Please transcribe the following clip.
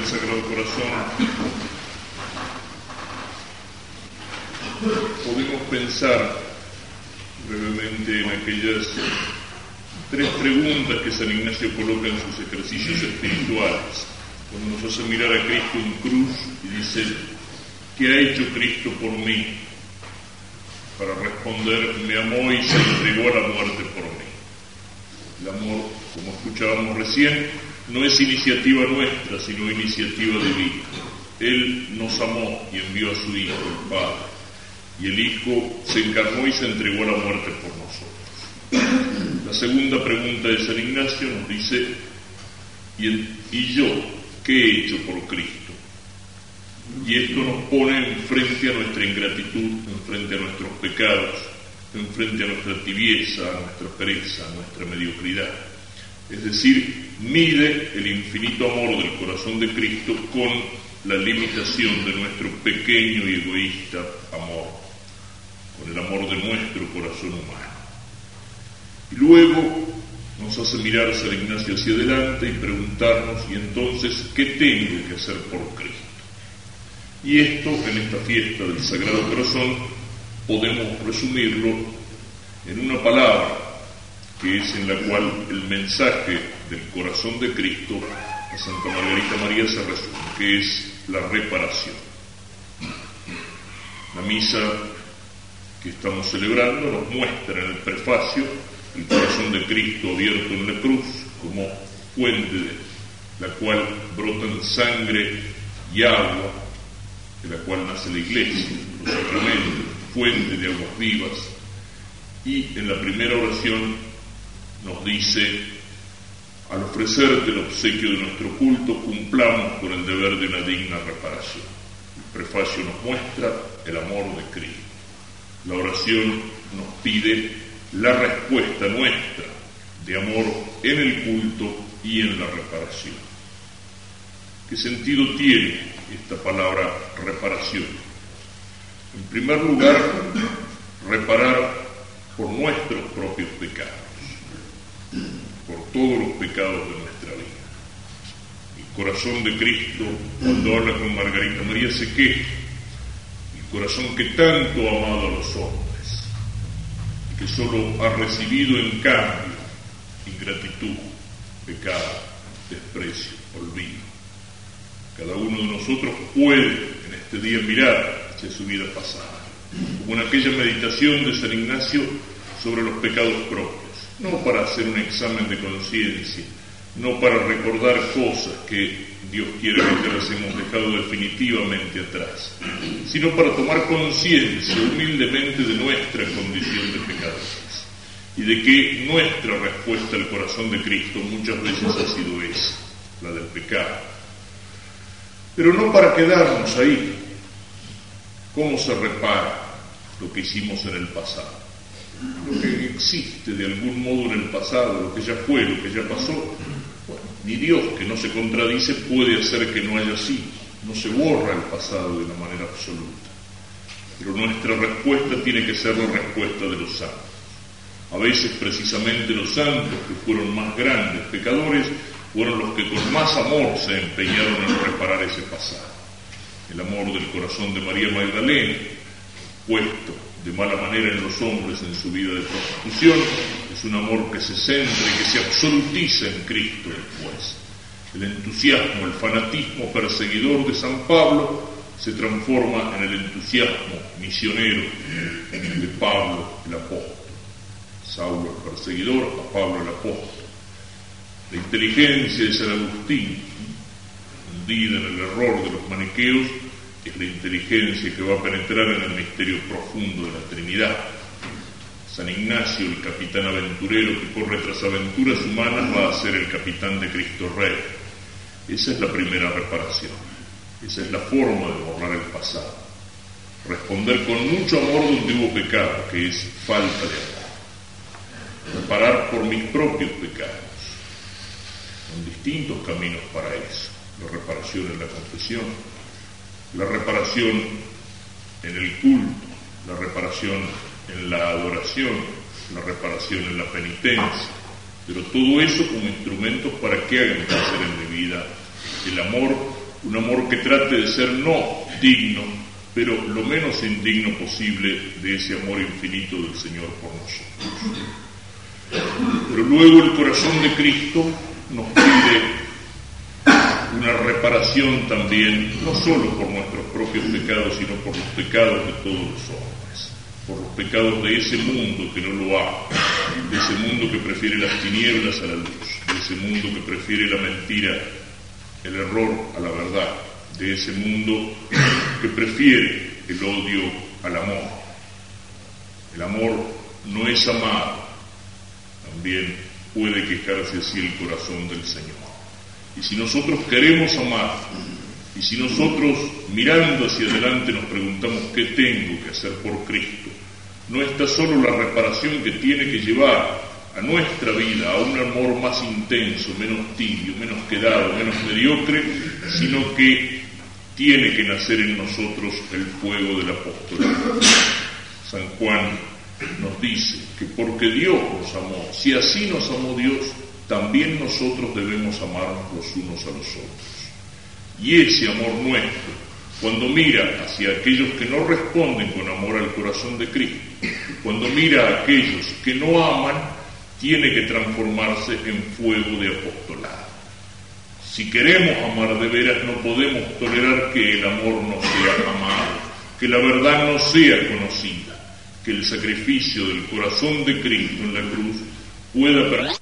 del Sagrado Corazón, podemos pensar brevemente en aquellas tres preguntas que San Ignacio coloca en sus ejercicios espirituales, cuando nos hace mirar a Cristo en cruz y dice, ¿qué ha hecho Cristo por mí? Para responder, me amó y se entregó a la muerte por mí. El amor, como escuchábamos recién, no es iniciativa nuestra, sino iniciativa divina. Él nos amó y envió a su Hijo, el Padre. Y el Hijo se encarnó y se entregó a la muerte por nosotros. La segunda pregunta de San Ignacio nos dice, ¿y, y yo qué he hecho por Cristo? Y esto nos pone enfrente a nuestra ingratitud, enfrente a nuestros pecados, enfrente a nuestra tibieza, a nuestra pereza, a nuestra mediocridad. Es decir, mide el infinito amor del corazón de Cristo con la limitación de nuestro pequeño y egoísta amor, con el amor de nuestro corazón humano. Y luego nos hace mirar San Ignacio hacia adelante y preguntarnos, ¿y entonces qué tengo que hacer por Cristo? Y esto en esta fiesta del Sagrado Corazón podemos resumirlo en una palabra, que es en la cual el mensaje del corazón de Cristo a Santa Margarita María se resume, que es la reparación. La misa que estamos celebrando nos muestra en el prefacio el corazón de Cristo abierto en la cruz como fuente de la cual brotan sangre y agua, de la cual nace la iglesia, los sacramentos, fuente de aguas vivas. Y en la primera oración nos dice, al ofrecerte el obsequio de nuestro culto, cumplamos con el deber de una digna reparación. El prefacio nos muestra el amor de Cristo. La oración nos pide la respuesta nuestra de amor en el culto y en la reparación. ¿Qué sentido tiene esta palabra reparación? En primer lugar, reparar por nuestros propios pecados, todos los pecados de nuestra vida. El corazón de Cristo, cuando habla con Margarita María, se queja. El corazón que tanto ha amado a los hombres, que solo ha recibido en cambio ingratitud, pecado, desprecio, olvido. Cada uno de nosotros puede en este día mirar hacia su vida pasada, como en aquella meditación de San Ignacio sobre los pecados propios, no para hacer un examen de conciencia, no para recordar cosas que Dios quiere que las hemos dejado definitivamente atrás, sino para tomar conciencia humildemente de nuestra condición de pecadores y de que nuestra respuesta al corazón de Cristo muchas veces ha sido esa, la del pecado. Pero no para quedarnos ahí. ¿Cómo se repara lo que hicimos en el pasado? Lo que existe de algún modo en el pasado, lo que ya fue, lo que ya pasó, ni Dios que no se contradice puede hacer que no haya sido. No se borra el pasado de una manera absoluta. Pero nuestra respuesta tiene que ser la respuesta de los santos. A veces precisamente los santos, que fueron más grandes pecadores, fueron los que con más amor se empeñaron en reparar ese pasado. El amor del corazón de María Magdalena, puesto de mala manera en los hombres en su vida de prostitución, es un amor que se centra y que se absolutiza en Cristo después. El entusiasmo, el fanatismo perseguidor de San Pablo se transforma en el entusiasmo misionero de Pablo el apóstol. Saulo el perseguidor, a Pablo el apóstol. La inteligencia de San Agustín, hundida en el error de los maniqueos, la inteligencia que va a penetrar en el misterio profundo de la Trinidad. San Ignacio, el capitán aventurero que corre tras aventuras humanas, va a ser el capitán de Cristo Rey. Esa es la primera reparación. Esa es la forma de borrar el pasado. Responder con mucho amor donde hubo pecado, que es falta de amor. Reparar por mis propios pecados. Son distintos caminos para eso. La reparación en la confesión, la reparación en el culto, la reparación en la adoración, la reparación en la penitencia, pero todo eso como instrumentos para que hagan crecer en mi vida el amor un amor que trate de ser no digno, pero lo menos indigno posible de ese amor infinito del Señor por nosotros. Pero luego el corazón de Cristo nos pide una reparación también, no solo por nuestros propios pecados, sino por los pecados de todos los hombres, por los pecados de ese mundo que no lo ama, de ese mundo que prefiere las tinieblas a la luz, de ese mundo que prefiere la mentira, el error a la verdad, de ese mundo que prefiere el odio al amor. El amor no es amado, también puede quejarse así el corazón del Señor. Y si nosotros queremos amar, y si nosotros mirando hacia adelante nos preguntamos qué tengo que hacer por Cristo, no está solo la reparación que tiene que llevar a nuestra vida a un amor más intenso, menos tibio, menos quedado, menos mediocre, sino que tiene que nacer en nosotros el fuego del apóstol. San Juan nos dice que porque Dios nos amó, si así nos amó Dios, también nosotros debemos amarnos los unos a los otros. Y ese amor nuestro, cuando mira hacia aquellos que no responden con amor al corazón de Cristo, cuando mira a aquellos que no aman, tiene que transformarse en fuego de apostolado. Si queremos amar de veras, no podemos tolerar que el amor no sea amado, que la verdad no sea conocida, que el sacrificio del corazón de Cristo en la cruz pueda permanecer